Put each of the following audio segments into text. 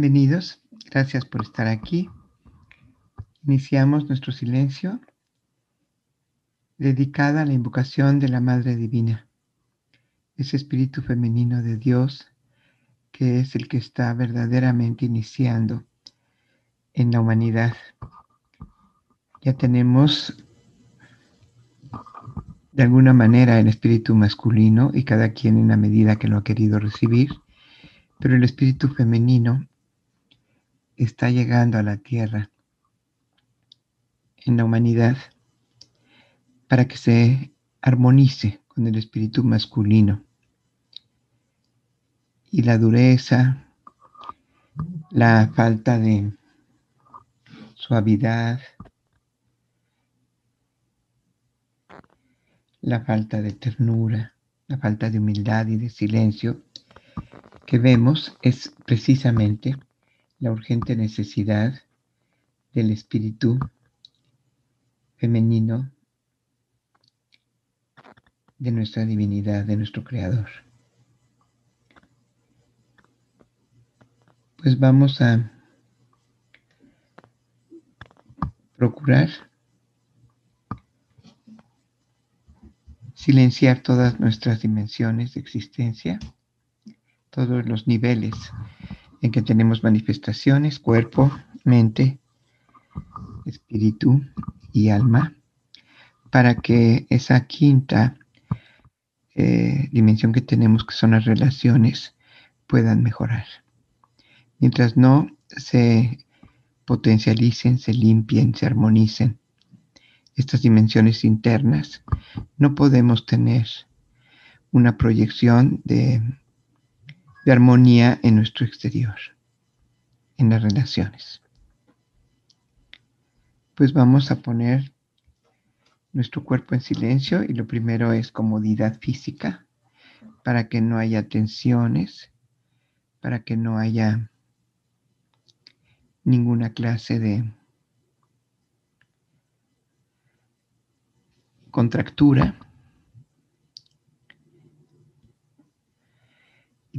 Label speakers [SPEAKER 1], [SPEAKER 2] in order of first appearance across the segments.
[SPEAKER 1] Bienvenidos, gracias por estar aquí. Iniciamos nuestro silencio dedicada a la invocación de la Madre Divina, ese espíritu femenino de Dios que es el que está verdaderamente iniciando en la humanidad. Ya tenemos de alguna manera el espíritu masculino y cada quien en la medida que lo ha querido recibir, pero el espíritu femenino está llegando a la tierra en la humanidad para que se armonice con el espíritu masculino. Y la dureza, la falta de suavidad, la falta de ternura, la falta de humildad y de silencio que vemos es precisamente la urgente necesidad del espíritu femenino de nuestra divinidad, de nuestro Creador. Pues vamos a procurar silenciar todas nuestras dimensiones de existencia, todos los niveles en que tenemos manifestaciones, cuerpo, mente, espíritu y alma, para que esa quinta eh, dimensión que tenemos, que son las relaciones, puedan mejorar. Mientras no se potencialicen, se limpien, se armonicen estas dimensiones internas, no podemos tener una proyección de de armonía en nuestro exterior, en las relaciones. Pues vamos a poner nuestro cuerpo en silencio y lo primero es comodidad física para que no haya tensiones, para que no haya ninguna clase de contractura.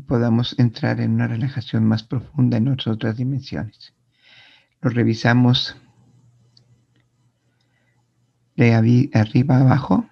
[SPEAKER 1] Podamos entrar en una relajación más profunda en otras dimensiones. Lo revisamos de arriba abajo.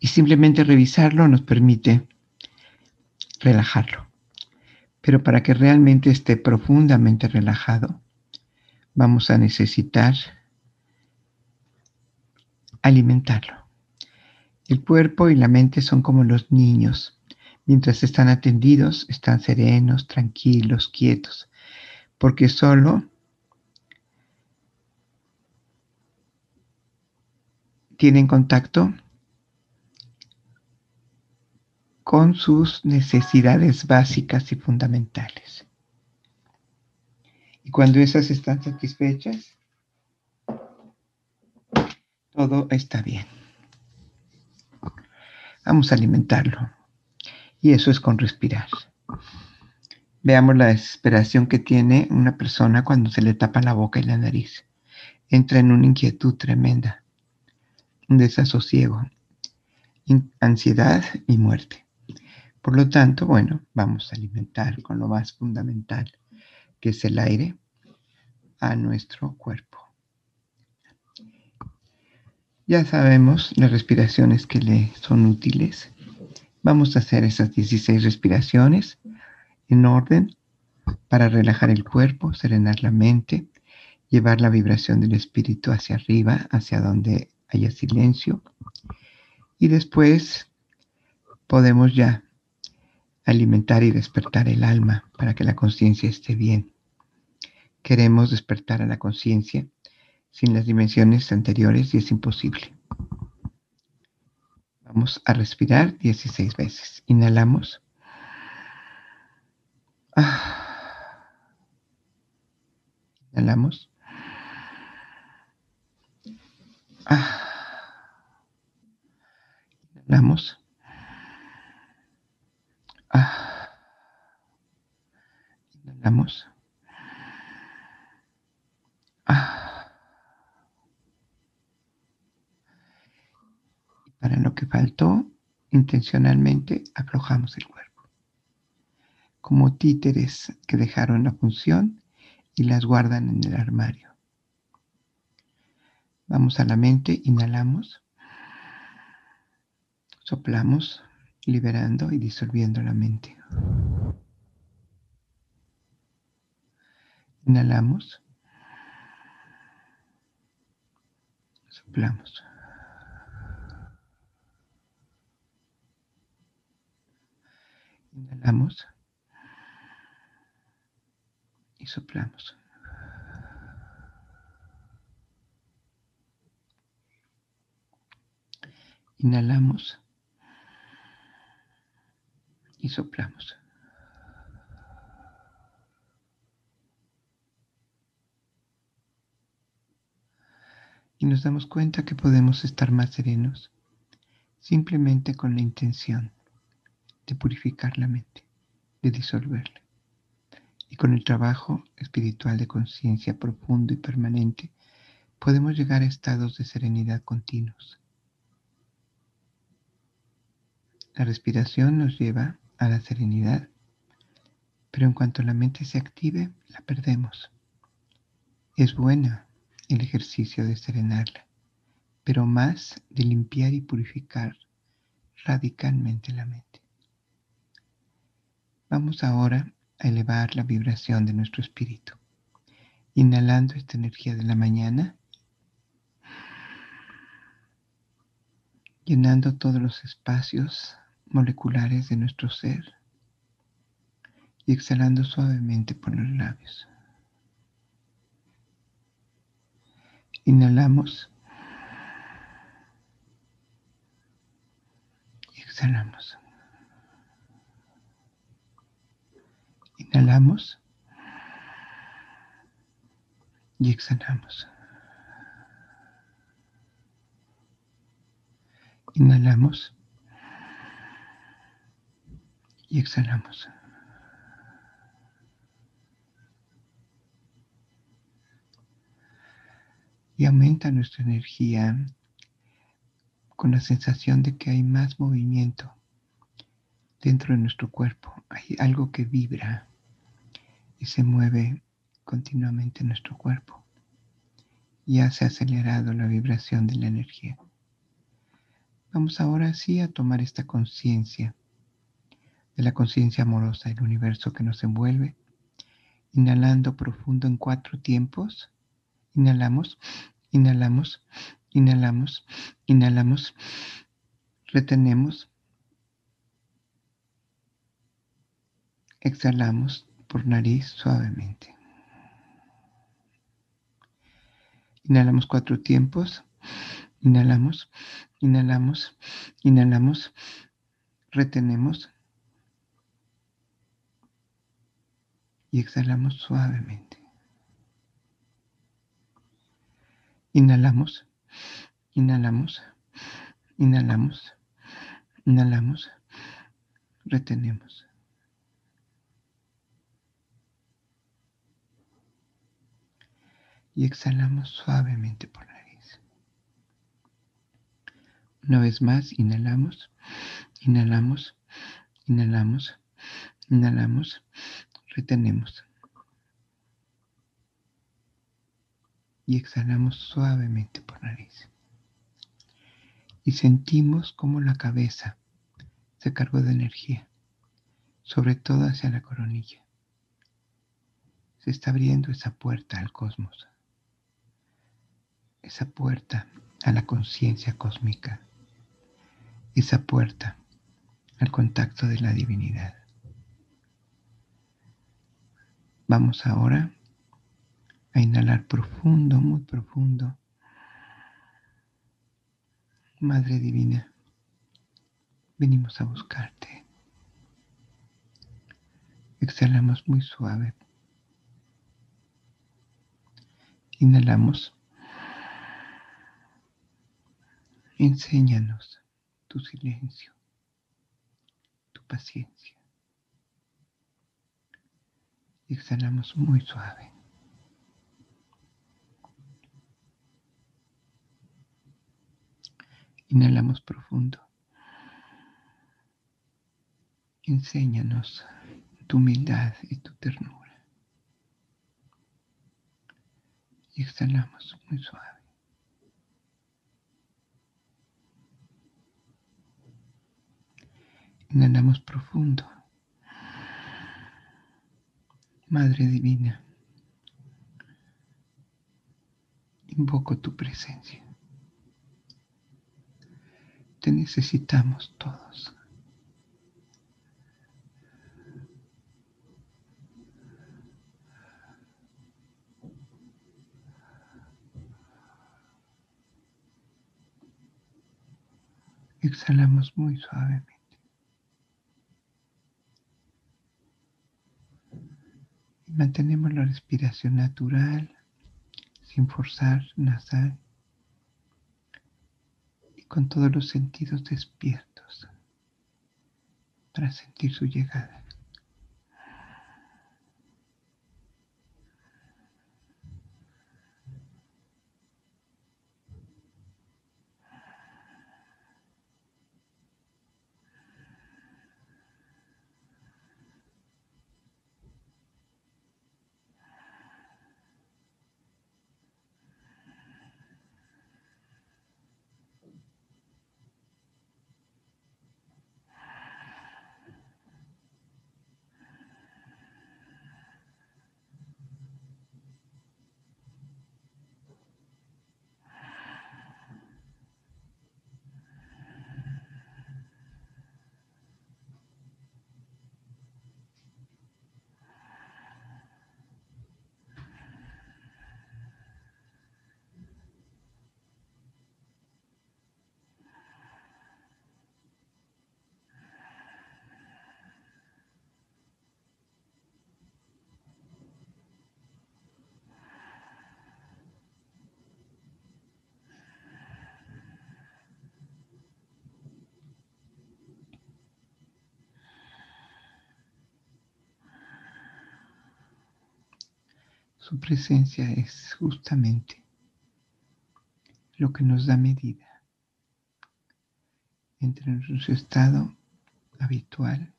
[SPEAKER 1] Y simplemente revisarlo nos permite relajarlo. Pero para que realmente esté profundamente relajado, vamos a necesitar alimentarlo. El cuerpo y la mente son como los niños. Mientras están atendidos, están serenos, tranquilos, quietos, porque solo tienen contacto con sus necesidades básicas y fundamentales. Y cuando esas están satisfechas, todo está bien. Vamos a alimentarlo. Y eso es con respirar. Veamos la desesperación que tiene una persona cuando se le tapa la boca y la nariz. Entra en una inquietud tremenda, un desasosiego, ansiedad y muerte. Por lo tanto, bueno, vamos a alimentar con lo más fundamental, que es el aire, a nuestro cuerpo. Ya sabemos las respiraciones que le son útiles. Vamos a hacer esas 16 respiraciones en orden para relajar el cuerpo, serenar la mente, llevar la vibración del espíritu hacia arriba, hacia donde haya silencio. Y después podemos ya alimentar y despertar el alma para que la conciencia esté bien. Queremos despertar a la conciencia sin las dimensiones anteriores y es imposible. Vamos a respirar 16 veces. Inhalamos. Inhalamos. Inhalamos. Ah. Inhalamos. Ah. Para lo que faltó, intencionalmente aflojamos el cuerpo. Como títeres que dejaron la función y las guardan en el armario. Vamos a la mente, inhalamos, soplamos, liberando y disolviendo la mente. Inhalamos, soplamos. Inhalamos y soplamos. Inhalamos y soplamos. Y nos damos cuenta que podemos estar más serenos simplemente con la intención de purificar la mente, de disolverla. Y con el trabajo espiritual de conciencia profundo y permanente, podemos llegar a estados de serenidad continuos La respiración nos lleva a la serenidad, pero en cuanto la mente se active, la perdemos. Es buena el ejercicio de serenarla, pero más de limpiar y purificar radicalmente la mente. Vamos ahora a elevar la vibración de nuestro espíritu, inhalando esta energía de la mañana llenando todos los espacios moleculares de nuestro ser y exhalando suavemente por los labios. Inhalamos y exhalamos. Inhalamos y exhalamos. Inhalamos y exhalamos. Y aumenta nuestra energía con la sensación de que hay más movimiento dentro de nuestro cuerpo. Hay algo que vibra y se mueve continuamente en nuestro cuerpo. Y hace acelerado la vibración de la energía. Vamos ahora sí a tomar esta conciencia de la conciencia amorosa del universo que nos envuelve. Inhalando profundo en cuatro tiempos. Inhalamos, inhalamos, inhalamos, inhalamos, retenemos, exhalamos por nariz suavemente. Inhalamos cuatro tiempos. Inhalamos, inhalamos, inhalamos, retenemos, y exhalamos suavemente. Inhalamos, inhalamos, inhalamos, inhalamos, retenemos. Y exhalamos suavemente por nariz. Una vez más, inhalamos, inhalamos, inhalamos, inhalamos, retenemos. Y exhalamos suavemente por nariz. Y sentimos como la cabeza se cargó de energía, sobre todo hacia la coronilla. Se está abriendo esa puerta al cosmos, esa puerta a la conciencia cósmica, esa puerta al contacto de la divinidad. Vamos ahora a inhalar profundo, muy profundo. Madre Divina, venimos a buscarte. Exhalamos muy suave. Inhalamos. Enséñanos tu silencio, tu paciencia. Exhalamos muy suave. Inhalamos profundo. Enséñanos tu humildad y tu ternura. Y exhalamos muy suave. Inhalamos profundo. Madre Divina, invoco tu presencia. Te necesitamos todos. Exhalamos muy suavemente. Y mantenemos la respiración natural, sin forzar nasal y con todos los sentidos despiertos para sentir su llegada. Su presencia es justamente lo que nos da medida entre nuestro estado habitual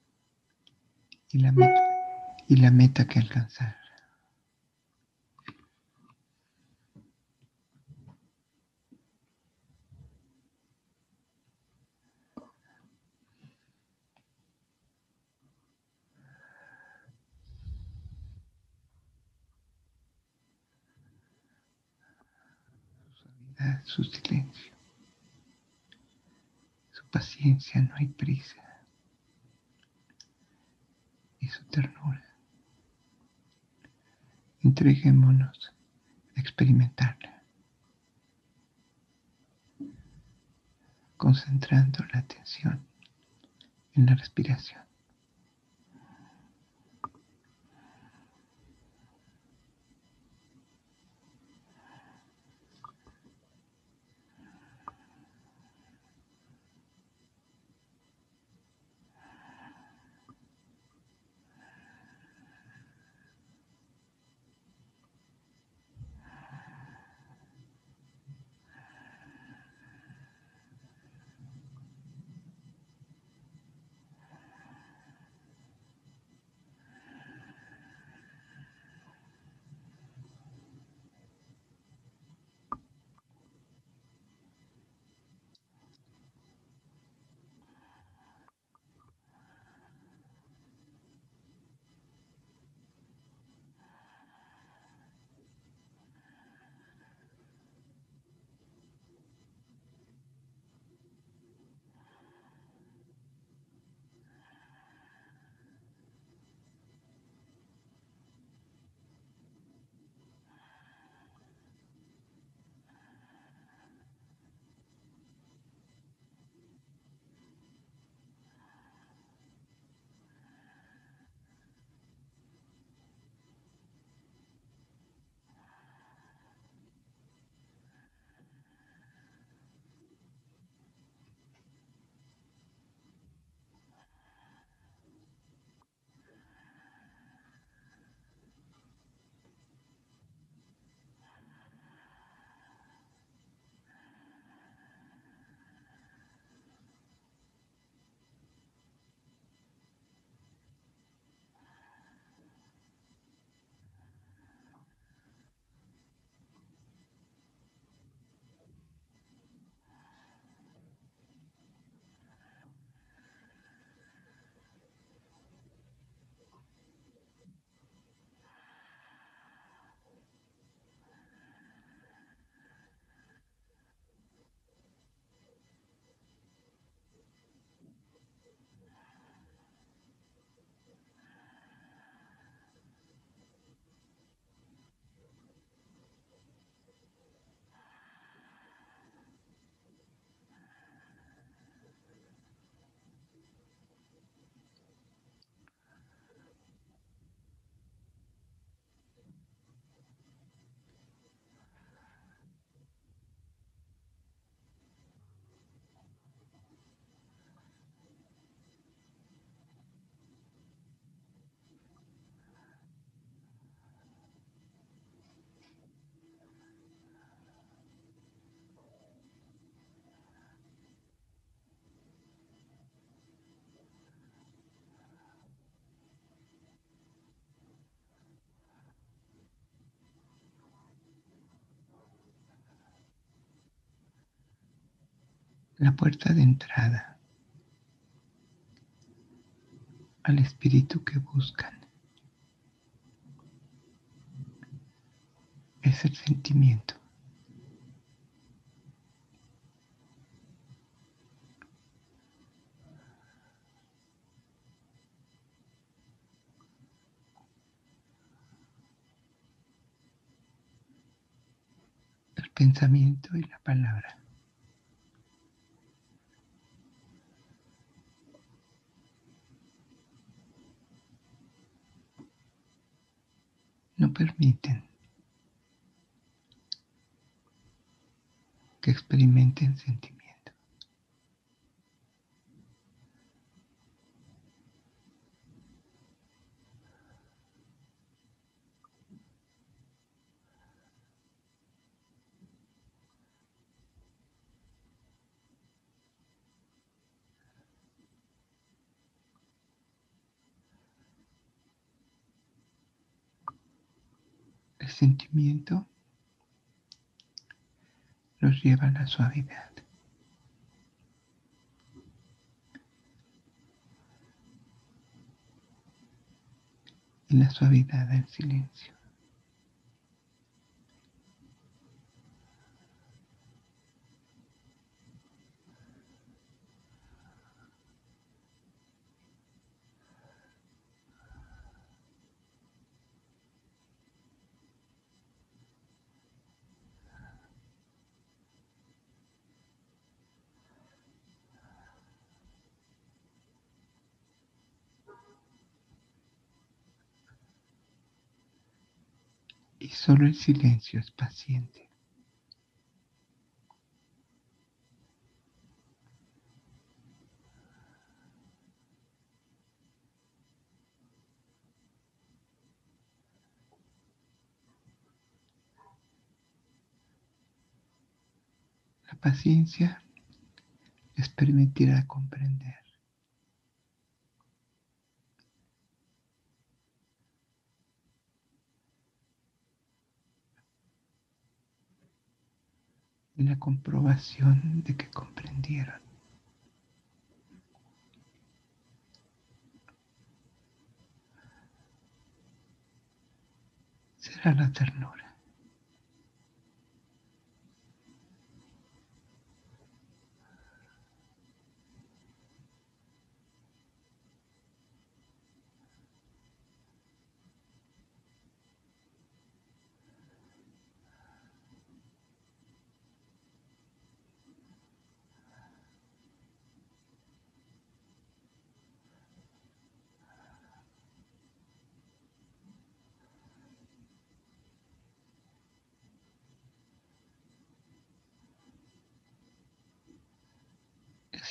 [SPEAKER 1] y la meta, y la meta que alcanzar. Su silencio, su paciencia, no hay prisa, y su ternura. Entreguémonos a experimentarla, concentrando la atención en la respiración. La puerta de entrada al espíritu que buscan. Es el sentimiento. El pensamiento y la palabra. Permiten que experimenten sentimiento. Sentimiento los lleva a la suavidad. Y la suavidad del silencio. Solo el silencio es paciente. La paciencia les permitirá comprender la comprobación de que comprendieron. Será la ternura.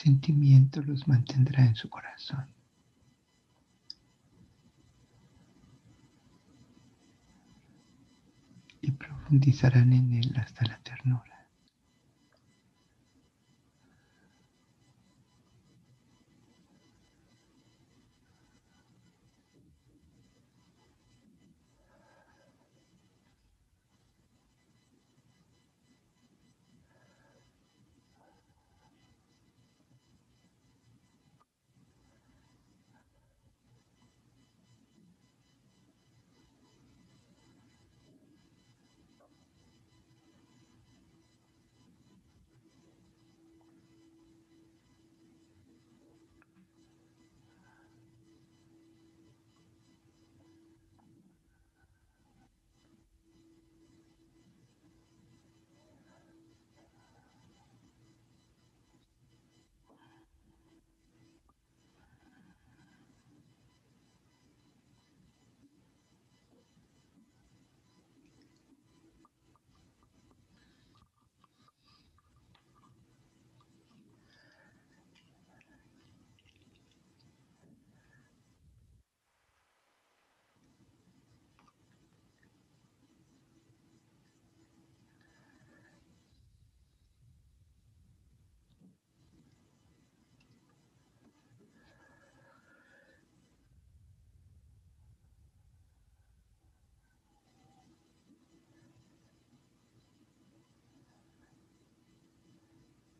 [SPEAKER 1] Sentimiento los mantendrá en su corazón. Y profundizarán en él hasta la ternura.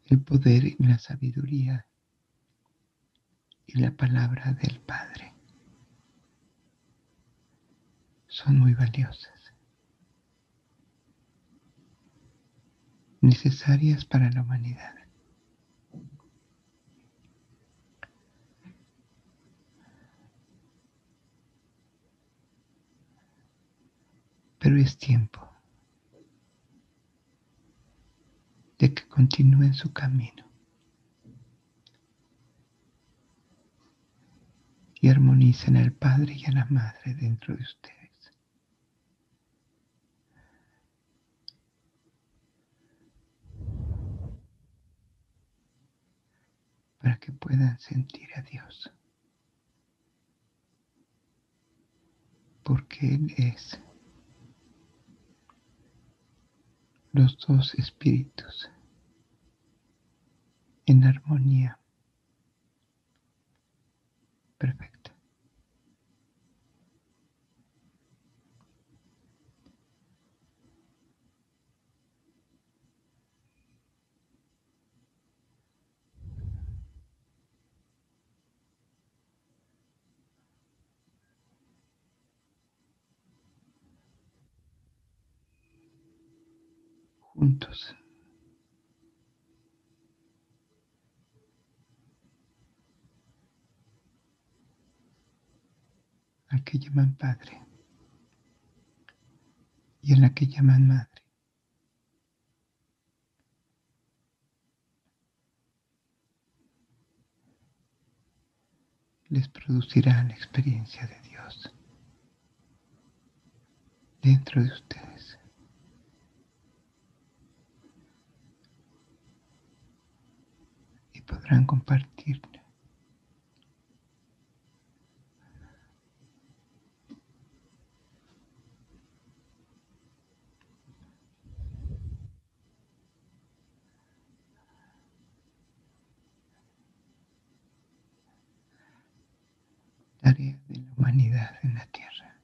[SPEAKER 1] El poder y la sabiduría y la palabra del Padre son muy valiosas, necesarias para la humanidad. Pero es tiempo de que continúen su camino y armonicen al Padre y a la Madre dentro de ustedes. para que puedan sentir a Dios. Porque Él es los dos espíritus en armonía perfecta. juntos. Al que llaman padre y a la que llaman madre. Les producirá la experiencia de Dios dentro de ustedes. podrán compartir. Tarea de la humanidad en la tierra.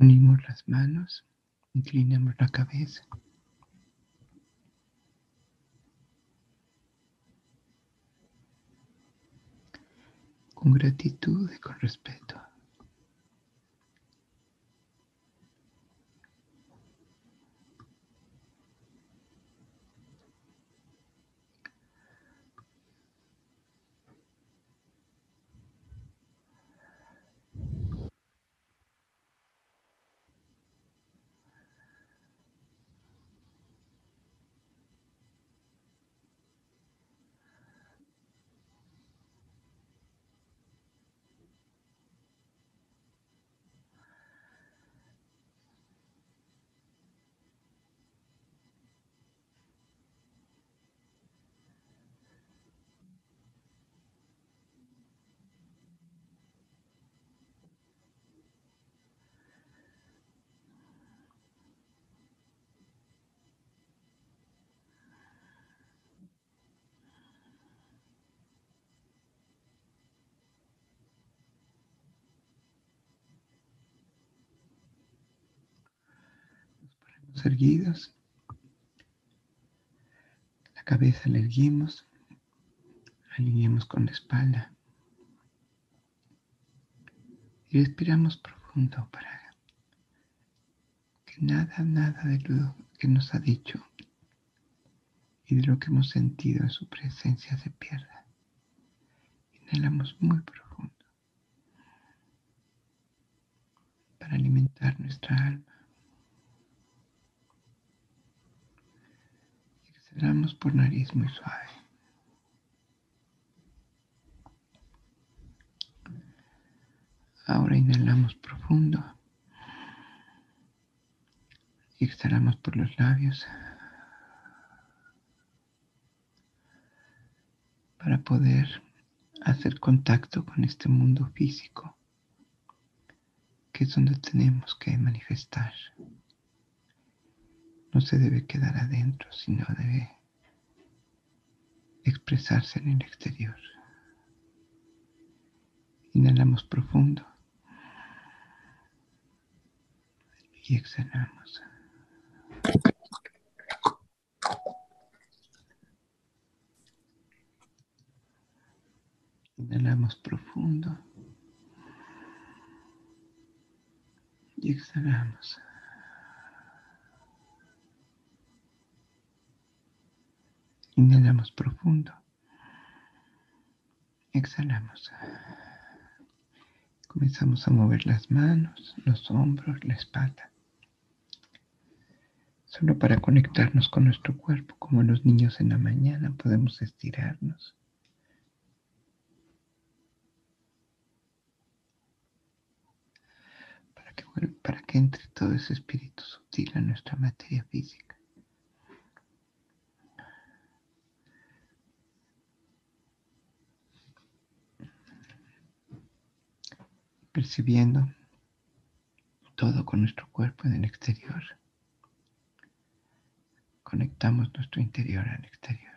[SPEAKER 1] Unimos las manos, inclinamos la cabeza. Con gratitud y con respeto. Erguidos. La cabeza la erguimos. Alineamos con la espalda. Y respiramos profundo para que nada, nada de lo que nos ha dicho y de lo que hemos sentido en su presencia se pierda. Inhalamos muy profundo para alimentar nuestra alma. Exhalamos por nariz muy suave. Ahora inhalamos profundo y exhalamos por los labios para poder hacer contacto con este mundo físico, que es donde tenemos que manifestar. No se debe quedar adentro, sino debe expresarse en el exterior. Inhalamos profundo. y exhalamos. Inhalamos profundo y exhalamos. Inhalamos profundo. Exhalamos. Comenzamos a mover las manos, los hombros, la espalda solo para conectarnos con nuestro cuerpo, como los niños en la mañana podemos estirarnos. Para que, para que entre todo ese espíritu sutil a nuestra materia física. Percibiendo todo con nuestro cuerpo en el exterior conectamos nuestro interior al exterior.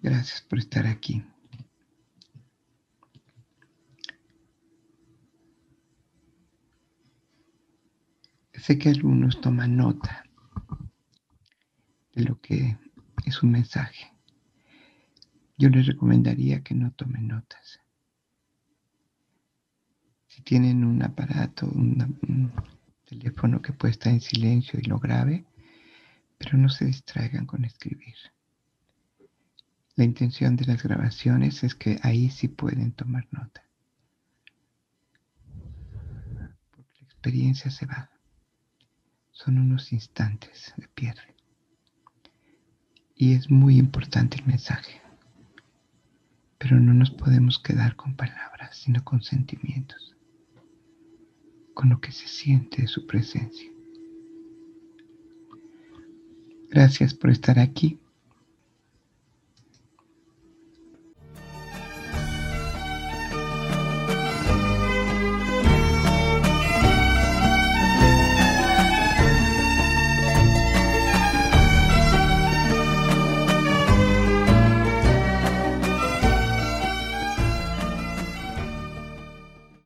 [SPEAKER 1] Gracias por estar aquí. Sé que algunos toman nota de lo que es un mensaje yo les recomendaría que no tomen notas. Si tienen un aparato, un teléfono que puede estar en silencio y lo grabe, pero no se distraigan con escribir. La intención de las grabaciones es que ahí sí pueden tomar nota. Porque la experiencia se va. Son unos instantes de piedra. Y es muy importante el mensaje. Pero no nos podemos quedar con palabras, sino con sentimientos, con lo que se siente de su presencia. Gracias por estar aquí.